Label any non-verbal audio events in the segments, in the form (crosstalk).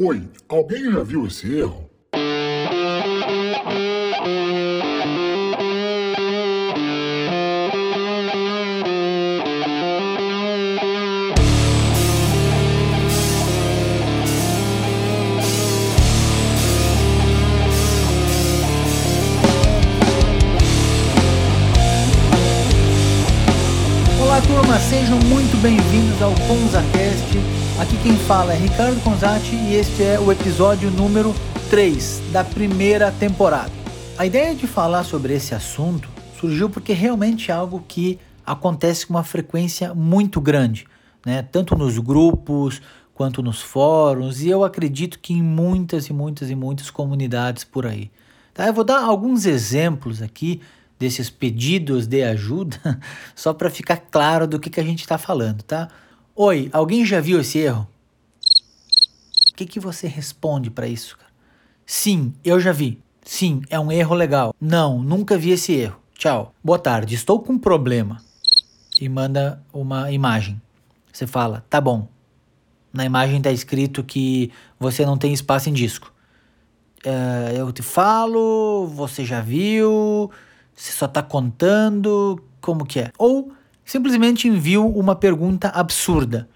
Oi, alguém já viu esse erro? Olá turma, sejam muito bem-vindos ao PonzaCast. Aqui quem fala é Ricardo Conzati e este é o episódio número 3 da primeira temporada. A ideia de falar sobre esse assunto surgiu porque realmente é algo que acontece com uma frequência muito grande, né? tanto nos grupos quanto nos fóruns, e eu acredito que em muitas e muitas e muitas comunidades por aí. Tá? Eu vou dar alguns exemplos aqui desses pedidos de ajuda, (laughs) só para ficar claro do que, que a gente está falando, tá? Oi, alguém já viu esse erro? O que, que você responde para isso, cara? Sim, eu já vi. Sim, é um erro legal. Não, nunca vi esse erro. Tchau. Boa tarde, estou com um problema. E manda uma imagem. Você fala, tá bom. Na imagem está escrito que você não tem espaço em disco. É, eu te falo, você já viu, você só está contando, como que é? Ou simplesmente envio uma pergunta absurda.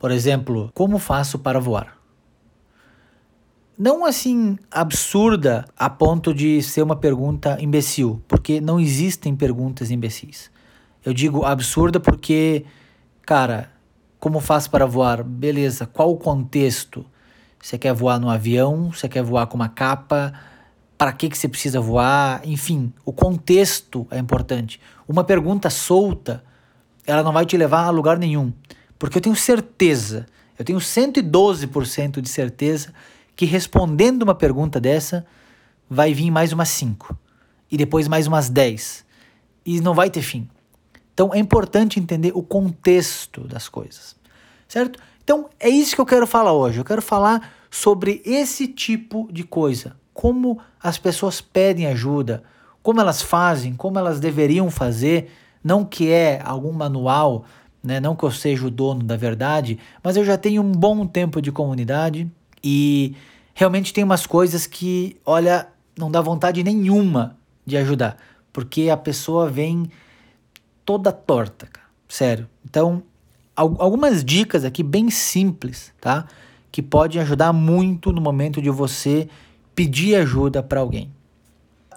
Por exemplo, como faço para voar? Não assim absurda a ponto de ser uma pergunta imbecil, porque não existem perguntas imbecis. Eu digo absurda porque, cara, como faço para voar? Beleza, qual o contexto? Você quer voar no avião? Você quer voar com uma capa? para que, que você precisa voar, enfim, o contexto é importante. Uma pergunta solta, ela não vai te levar a lugar nenhum, porque eu tenho certeza, eu tenho 112% de certeza que respondendo uma pergunta dessa, vai vir mais umas 5, e depois mais umas 10, e não vai ter fim. Então é importante entender o contexto das coisas, certo? Então é isso que eu quero falar hoje, eu quero falar sobre esse tipo de coisa como as pessoas pedem ajuda, como elas fazem, como elas deveriam fazer, não que é algum manual, né? não que eu seja o dono da verdade, mas eu já tenho um bom tempo de comunidade e realmente tem umas coisas que, olha, não dá vontade nenhuma de ajudar, porque a pessoa vem toda torta, cara. sério. Então, algumas dicas aqui bem simples, tá? Que podem ajudar muito no momento de você pedir ajuda para alguém?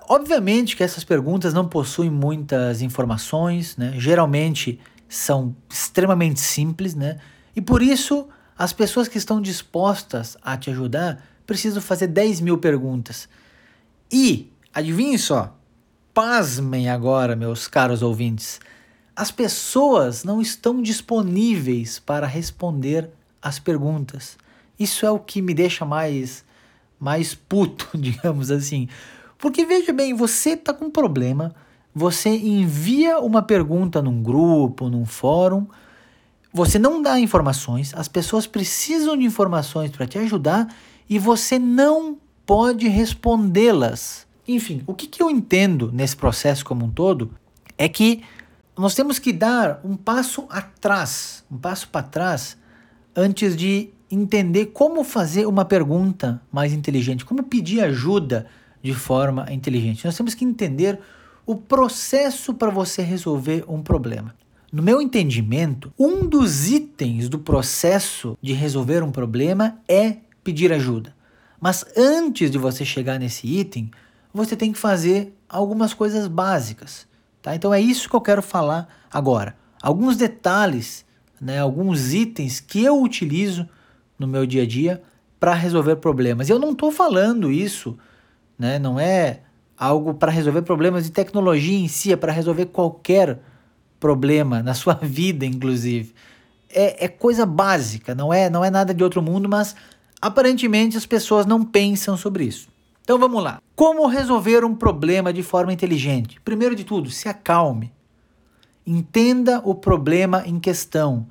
Obviamente que essas perguntas não possuem muitas informações, né? geralmente são extremamente simples, né? e por isso as pessoas que estão dispostas a te ajudar precisam fazer 10 mil perguntas. E, adivinhe só, pasmem agora, meus caros ouvintes, as pessoas não estão disponíveis para responder as perguntas. Isso é o que me deixa mais mais puto, (laughs) digamos assim. Porque veja bem, você tá com um problema, você envia uma pergunta num grupo, num fórum, você não dá informações, as pessoas precisam de informações para te ajudar e você não pode respondê-las. Enfim, o que, que eu entendo nesse processo como um todo é que nós temos que dar um passo atrás, um passo para trás, antes de entender como fazer uma pergunta mais inteligente, como pedir ajuda de forma inteligente. Nós temos que entender o processo para você resolver um problema. No meu entendimento, um dos itens do processo de resolver um problema é pedir ajuda. Mas antes de você chegar nesse item, você tem que fazer algumas coisas básicas. Tá? Então é isso que eu quero falar agora. Alguns detalhes, né, alguns itens que eu utilizo no meu dia a dia para resolver problemas. Eu não estou falando isso, né? não é algo para resolver problemas de tecnologia em si, é para resolver qualquer problema na sua (laughs) vida, inclusive. É, é coisa básica, não é, não é nada de outro mundo, mas aparentemente as pessoas não pensam sobre isso. Então vamos lá. Como resolver um problema de forma inteligente? Primeiro de tudo, se acalme. Entenda o problema em questão.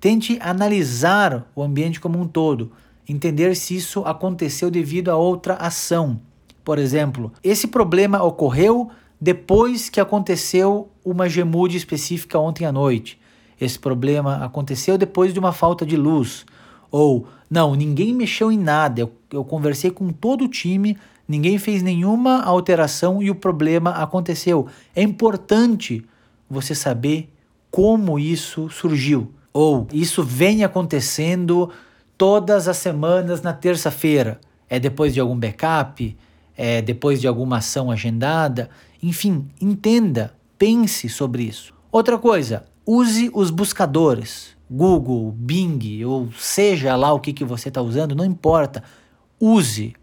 Tente analisar o ambiente como um todo, entender se isso aconteceu devido a outra ação. Por exemplo, esse problema ocorreu depois que aconteceu uma gemude específica ontem à noite. Esse problema aconteceu depois de uma falta de luz. Ou, não, ninguém mexeu em nada, eu, eu conversei com todo o time, ninguém fez nenhuma alteração e o problema aconteceu. É importante você saber como isso surgiu. Ou isso vem acontecendo todas as semanas na terça-feira. É depois de algum backup? É depois de alguma ação agendada? Enfim, entenda, pense sobre isso. Outra coisa, use os buscadores. Google, Bing, ou seja lá o que, que você está usando, não importa. Use.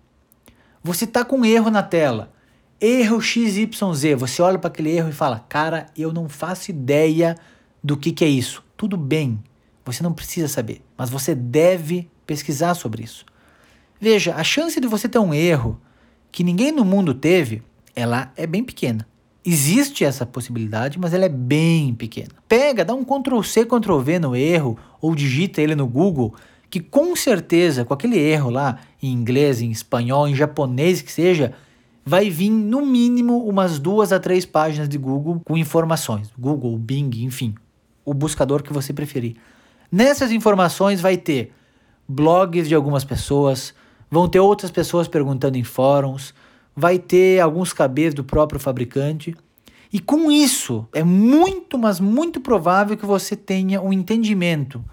Você está com um erro na tela. Erro XYZ. Você olha para aquele erro e fala: Cara, eu não faço ideia do que, que é isso. Tudo bem, você não precisa saber, mas você deve pesquisar sobre isso. Veja, a chance de você ter um erro que ninguém no mundo teve, ela é bem pequena. Existe essa possibilidade, mas ela é bem pequena. Pega, dá um Ctrl C, Ctrl V no erro, ou digita ele no Google, que com certeza, com aquele erro lá, em inglês, em espanhol, em japonês que seja, vai vir no mínimo umas duas a três páginas de Google com informações. Google, Bing, enfim, o buscador que você preferir. Nessas informações vai ter blogs de algumas pessoas, vão ter outras pessoas perguntando em fóruns, vai ter alguns cabeças do próprio fabricante. E com isso, é muito, mas muito provável que você tenha um entendimento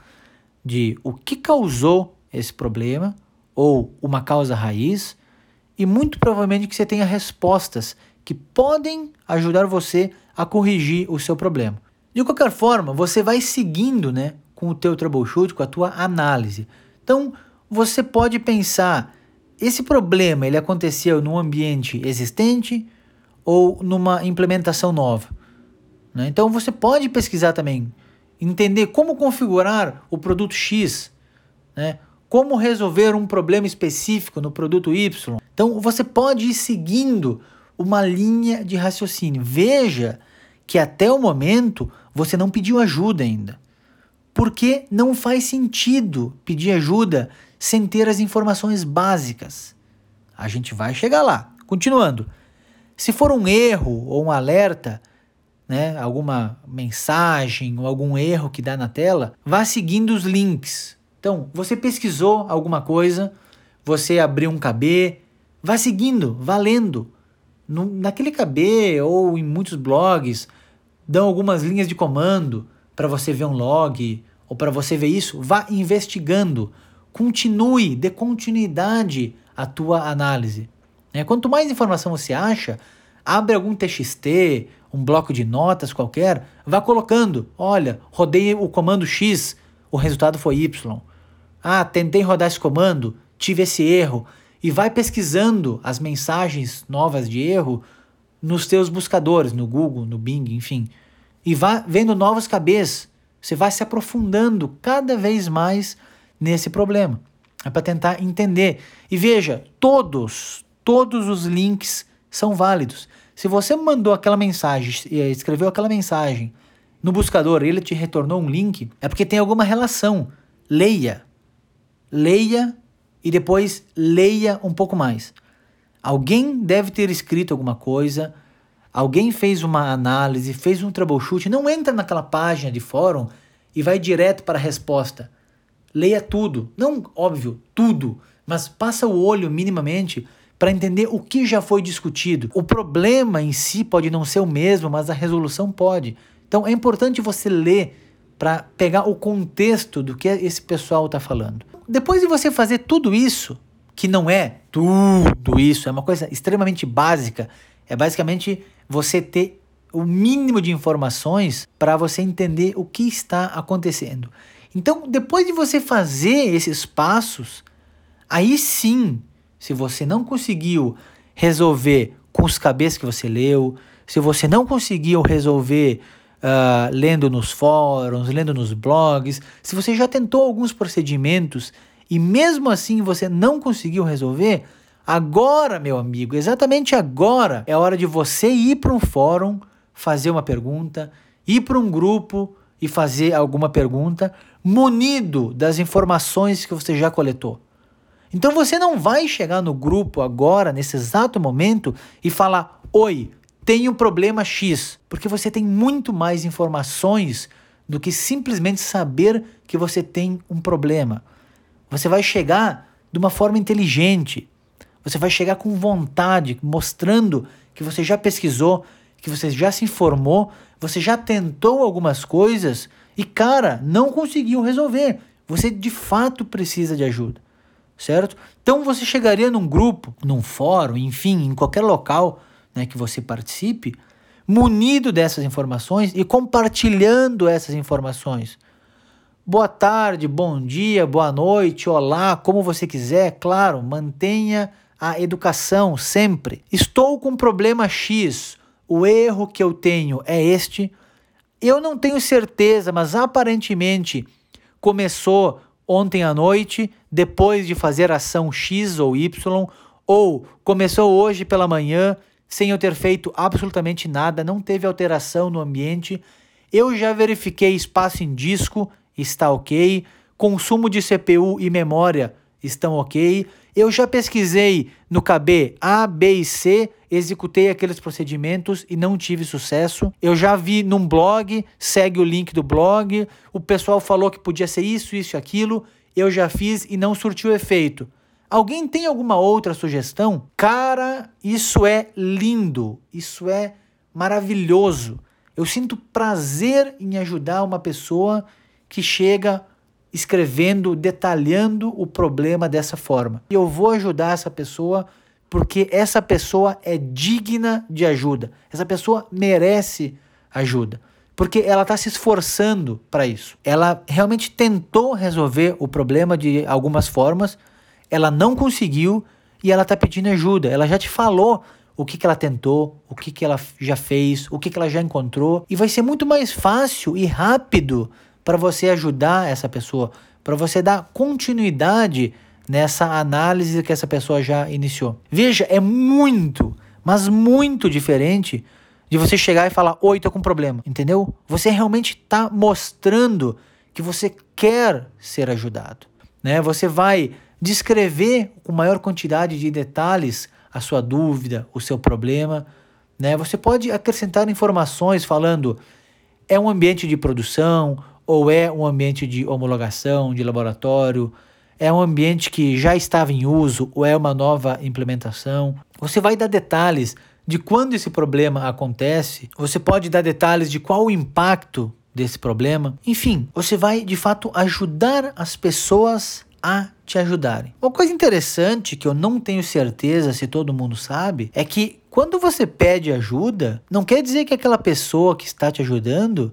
de o que causou esse problema ou uma causa raiz e muito provavelmente que você tenha respostas que podem ajudar você a corrigir o seu problema. De qualquer forma, você vai seguindo, né, com o teu troubleshoot, com a tua análise. Então, você pode pensar, esse problema ele aconteceu num ambiente existente ou numa implementação nova? Né? Então, você pode pesquisar também, entender como configurar o produto X, né? como resolver um problema específico no produto Y. Então, você pode ir seguindo uma linha de raciocínio. Veja que até o momento você não pediu ajuda ainda. Porque não faz sentido pedir ajuda sem ter as informações básicas. A gente vai chegar lá. Continuando. Se for um erro ou um alerta, né, alguma mensagem ou algum erro que dá na tela, vá seguindo os links. Então, você pesquisou alguma coisa, você abriu um KB, vá seguindo, vá lendo. No, naquele KB ou em muitos blogs, dão algumas linhas de comando para você ver um log ou para você ver isso, vá investigando, continue, dê continuidade à tua análise. É, quanto mais informação você acha, abre algum TXT, um bloco de notas qualquer, vá colocando, olha, rodei o comando X, o resultado foi Y. Ah, tentei rodar esse comando, tive esse erro, e vai pesquisando as mensagens novas de erro nos teus buscadores, no Google, no Bing, enfim. E vá vendo novos cabeças. Você vai se aprofundando cada vez mais nesse problema. É para tentar entender. E veja, todos, todos os links são válidos. Se você mandou aquela mensagem, eh, escreveu aquela mensagem no buscador, ele te retornou um link, é porque tem alguma relação. Leia. Leia e depois leia um pouco mais. Alguém deve ter escrito alguma coisa, alguém fez uma análise, fez um troubleshoot, não entra naquela página de fórum e vai direto para a resposta. Leia tudo, não óbvio, tudo, mas passa o olho minimamente para entender o que já foi discutido. O problema em si pode não ser o mesmo, mas a resolução pode. Então é importante você ler para pegar o contexto do que esse pessoal está falando. Depois de você fazer tudo isso, que não é tudo isso, é uma coisa extremamente básica. É basicamente você ter o mínimo de informações para você entender o que está acontecendo. Então, depois de você fazer esses passos, aí sim, se você não conseguiu resolver com os cabeças que você leu, se você não conseguiu resolver uh, lendo nos fóruns, lendo nos blogs, se você já tentou alguns procedimentos e mesmo assim você não conseguiu resolver, agora, meu amigo, exatamente agora é hora de você ir para um fórum, fazer uma pergunta, ir para um grupo e fazer alguma pergunta, munido das informações que você já coletou. Então você não vai chegar no grupo agora, nesse exato momento, e falar: Oi, tenho problema X, porque você tem muito mais informações do que simplesmente saber que você tem um problema. Você vai chegar de uma forma inteligente. Você vai chegar com vontade, mostrando que você já pesquisou, que você já se informou, você já tentou algumas coisas e, cara, não conseguiu resolver. Você de fato precisa de ajuda, certo? Então você chegaria num grupo, num fórum, enfim, em qualquer local né, que você participe, munido dessas informações e compartilhando essas informações. Boa tarde, bom dia, boa noite, olá, como você quiser, claro, mantenha a educação sempre. Estou com problema X, o erro que eu tenho é este. Eu não tenho certeza, mas aparentemente começou ontem à noite, depois de fazer ação X ou Y, ou começou hoje pela manhã, sem eu ter feito absolutamente nada, não teve alteração no ambiente. Eu já verifiquei espaço em disco está ok. Consumo de CPU e memória estão ok. Eu já pesquisei no KB A, B e C, executei aqueles procedimentos e não tive sucesso. Eu já vi num blog, segue o link do blog, o pessoal falou que podia ser isso, isso e aquilo. Eu já fiz e não surtiu efeito. Alguém tem alguma outra sugestão? Cara, isso é lindo, isso é maravilhoso. Eu sinto prazer em ajudar uma pessoa que chega escrevendo, detalhando o problema dessa forma. E eu vou ajudar essa pessoa porque essa pessoa é digna de ajuda. Essa pessoa merece ajuda. Porque ela está se esforçando para isso. Ela realmente tentou resolver o problema de algumas formas, ela não conseguiu e ela está pedindo ajuda. Ela já te falou o que, que ela tentou, o que, que ela já fez, o que, que ela já encontrou. E vai ser muito mais fácil e rápido para você ajudar essa pessoa, para você dar continuidade nessa análise que essa pessoa já iniciou. Veja, é muito, mas muito diferente de você chegar e falar: Oi, tô com problema, entendeu? Você realmente está mostrando que você quer ser ajudado. Né? Você vai descrever com maior quantidade de detalhes a sua dúvida, o seu problema. Né? Você pode acrescentar informações falando: é um ambiente de produção ou é um ambiente de homologação, de laboratório, é um ambiente que já estava em uso ou é uma nova implementação. Você vai dar detalhes de quando esse problema acontece, você pode dar detalhes de qual o impacto desse problema. Enfim, você vai de fato ajudar as pessoas a te ajudarem. Uma coisa interessante que eu não tenho certeza se todo mundo sabe é que quando você pede ajuda, não quer dizer que aquela pessoa que está te ajudando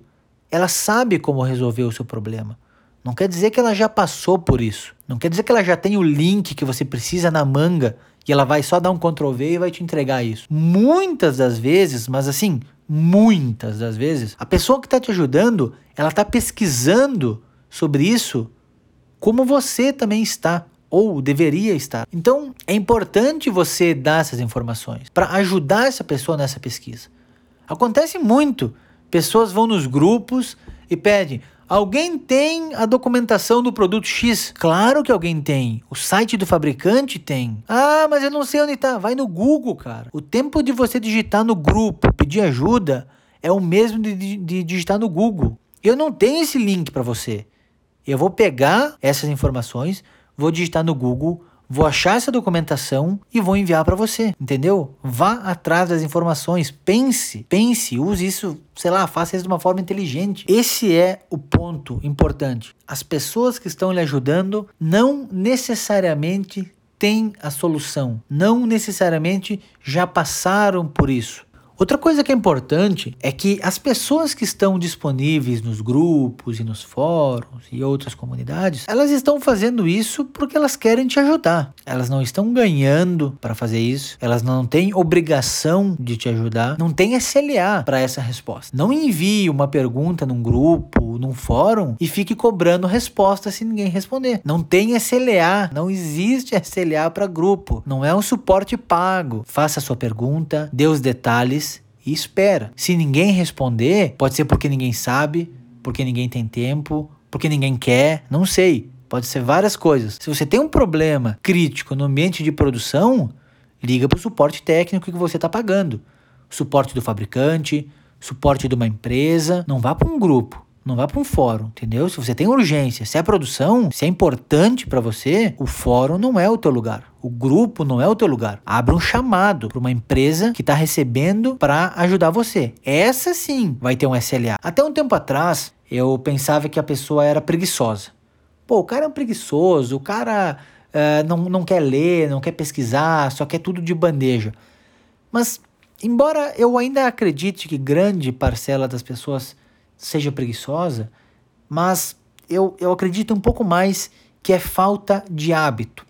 ela sabe como resolver o seu problema. Não quer dizer que ela já passou por isso. Não quer dizer que ela já tem o link que você precisa na manga e ela vai só dar um Ctrl V e vai te entregar isso. Muitas das vezes, mas assim, muitas das vezes, a pessoa que está te ajudando, ela está pesquisando sobre isso como você também está ou deveria estar. Então, é importante você dar essas informações para ajudar essa pessoa nessa pesquisa. Acontece muito Pessoas vão nos grupos e pedem: Alguém tem a documentação do produto X? Claro que alguém tem. O site do fabricante tem. Ah, mas eu não sei onde está. Vai no Google, cara. O tempo de você digitar no grupo, pedir ajuda, é o mesmo de, de digitar no Google. Eu não tenho esse link para você. Eu vou pegar essas informações, vou digitar no Google, Vou achar essa documentação e vou enviar para você, entendeu? Vá atrás das informações, pense, pense, use isso, sei lá, faça isso de uma forma inteligente. Esse é o ponto importante. As pessoas que estão lhe ajudando não necessariamente têm a solução, não necessariamente já passaram por isso. Outra coisa que é importante é que as pessoas que estão disponíveis nos grupos e nos fóruns e outras comunidades, elas estão fazendo isso porque elas querem te ajudar. Elas não estão ganhando para fazer isso, elas não têm obrigação de te ajudar, não tem SLA para essa resposta. Não envie uma pergunta num grupo, num fórum e fique cobrando resposta se ninguém responder. Não tem SLA, não existe SLA para grupo, não é um suporte pago. Faça a sua pergunta, dê os detalhes e espera. Se ninguém responder, pode ser porque ninguém sabe, porque ninguém tem tempo, porque ninguém quer, não sei. Pode ser várias coisas. Se você tem um problema crítico no ambiente de produção, liga para o suporte técnico que você está pagando. Suporte do fabricante, suporte de uma empresa. Não vá para um grupo. Não vá para um fórum, entendeu? Se você tem urgência, se é produção, se é importante para você, o fórum não é o teu lugar. O grupo não é o teu lugar. Abra um chamado para uma empresa que está recebendo para ajudar você. Essa sim vai ter um SLA. Até um tempo atrás, eu pensava que a pessoa era preguiçosa. Pô, o cara é um preguiçoso, o cara uh, não, não quer ler, não quer pesquisar, só quer tudo de bandeja. Mas, embora eu ainda acredite que grande parcela das pessoas seja preguiçosa, mas eu, eu acredito um pouco mais que é falta de hábito.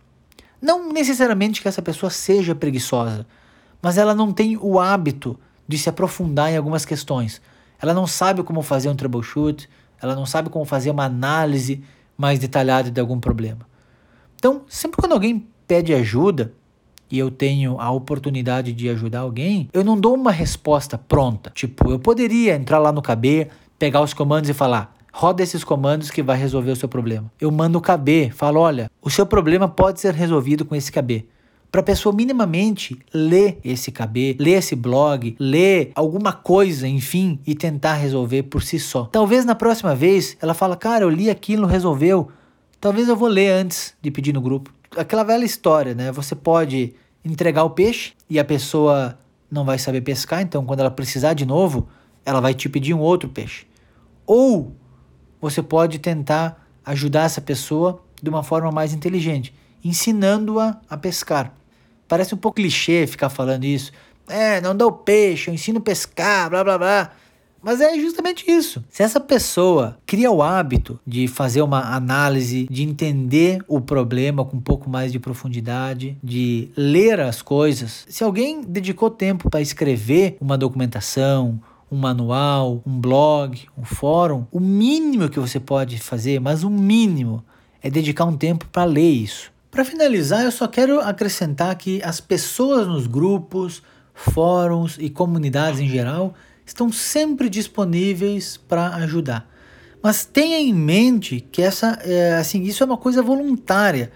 Não necessariamente que essa pessoa seja preguiçosa, mas ela não tem o hábito de se aprofundar em algumas questões. Ela não sabe como fazer um troubleshoot, ela não sabe como fazer uma análise mais detalhada de algum problema. Então, sempre quando alguém pede ajuda e eu tenho a oportunidade de ajudar alguém, eu não dou uma resposta pronta. Tipo, eu poderia entrar lá no KB, pegar os comandos e falar: roda esses comandos que vai resolver o seu problema. Eu mando o KB, falo: olha, o seu problema pode ser resolvido com esse KB. Para a pessoa minimamente ler esse KB, ler esse blog, ler alguma coisa, enfim, e tentar resolver por si só. Talvez na próxima vez ela fala: cara, eu li aquilo, resolveu. Talvez eu vou ler antes de pedir no grupo. Aquela velha história, né? Você pode entregar o peixe e a pessoa não vai saber pescar, então quando ela precisar de novo, ela vai te pedir um outro peixe. Ou você pode tentar ajudar essa pessoa de uma forma mais inteligente, ensinando-a a pescar. Parece um pouco clichê ficar falando isso. É, não dá o peixe, eu ensino a pescar, blá blá blá. Mas é justamente isso. Se essa pessoa cria o hábito de fazer uma análise, de entender o problema com um pouco mais de profundidade, de ler as coisas, se alguém dedicou tempo para escrever uma documentação, um manual, um blog, um fórum, o mínimo que você pode fazer, mas o mínimo, é dedicar um tempo para ler isso. Para finalizar, eu só quero acrescentar que as pessoas nos grupos, fóruns e comunidades em geral estão sempre disponíveis para ajudar. Mas tenha em mente que essa, é, assim, isso é uma coisa voluntária.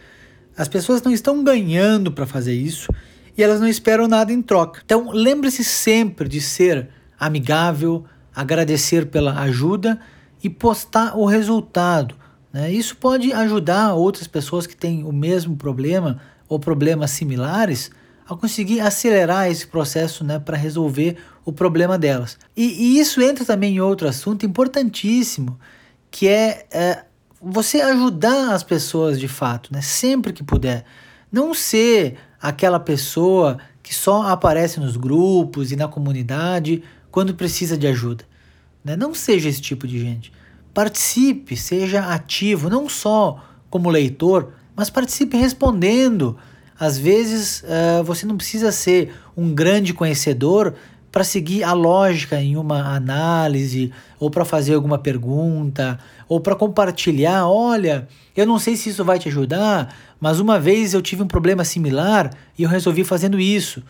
As pessoas não estão ganhando para fazer isso e elas não esperam nada em troca. Então lembre-se sempre de ser amigável, agradecer pela ajuda e postar o resultado. Né? Isso pode ajudar outras pessoas que têm o mesmo problema ou problemas similares a conseguir acelerar esse processo né, para resolver o problema delas. E, e, isso entra também em outro assunto importantíssimo, que é, é você ajudar as pessoas de fato, né, sempre que puder. Não ser aquela pessoa que só aparece nos grupos e na comunidade quando precisa de ajuda. Né? Não seja esse tipo de gente. Participe, seja ativo, não só como leitor, mas participe respondendo. Às vezes uh, você não precisa ser um grande conhecedor para seguir a lógica em uma análise, ou para fazer alguma pergunta, ou para compartilhar. Olha, eu não sei se isso vai te ajudar, mas uma vez eu tive um problema similar e eu resolvi fazendo isso.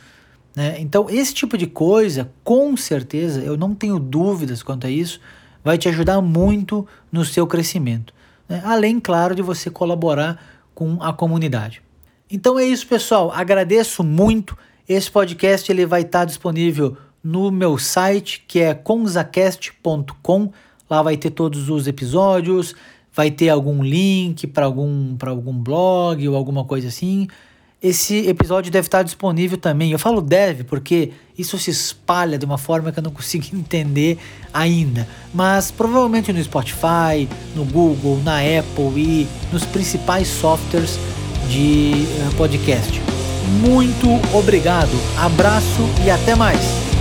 Né? Então, esse tipo de coisa, com certeza, eu não tenho dúvidas quanto a isso, vai te ajudar muito no seu crescimento. Né? Além, claro, de você colaborar com a comunidade. Então é isso, pessoal. Agradeço muito. Esse podcast ele vai estar disponível no meu site, que é conzacast.com. Lá vai ter todos os episódios, vai ter algum link para algum, algum blog ou alguma coisa assim. Esse episódio deve estar disponível também. Eu falo deve porque isso se espalha de uma forma que eu não consigo (laughs) entender ainda. Mas provavelmente no Spotify, no Google, na Apple e nos principais softwares de eh, podcast. Muito obrigado, abraço e até mais!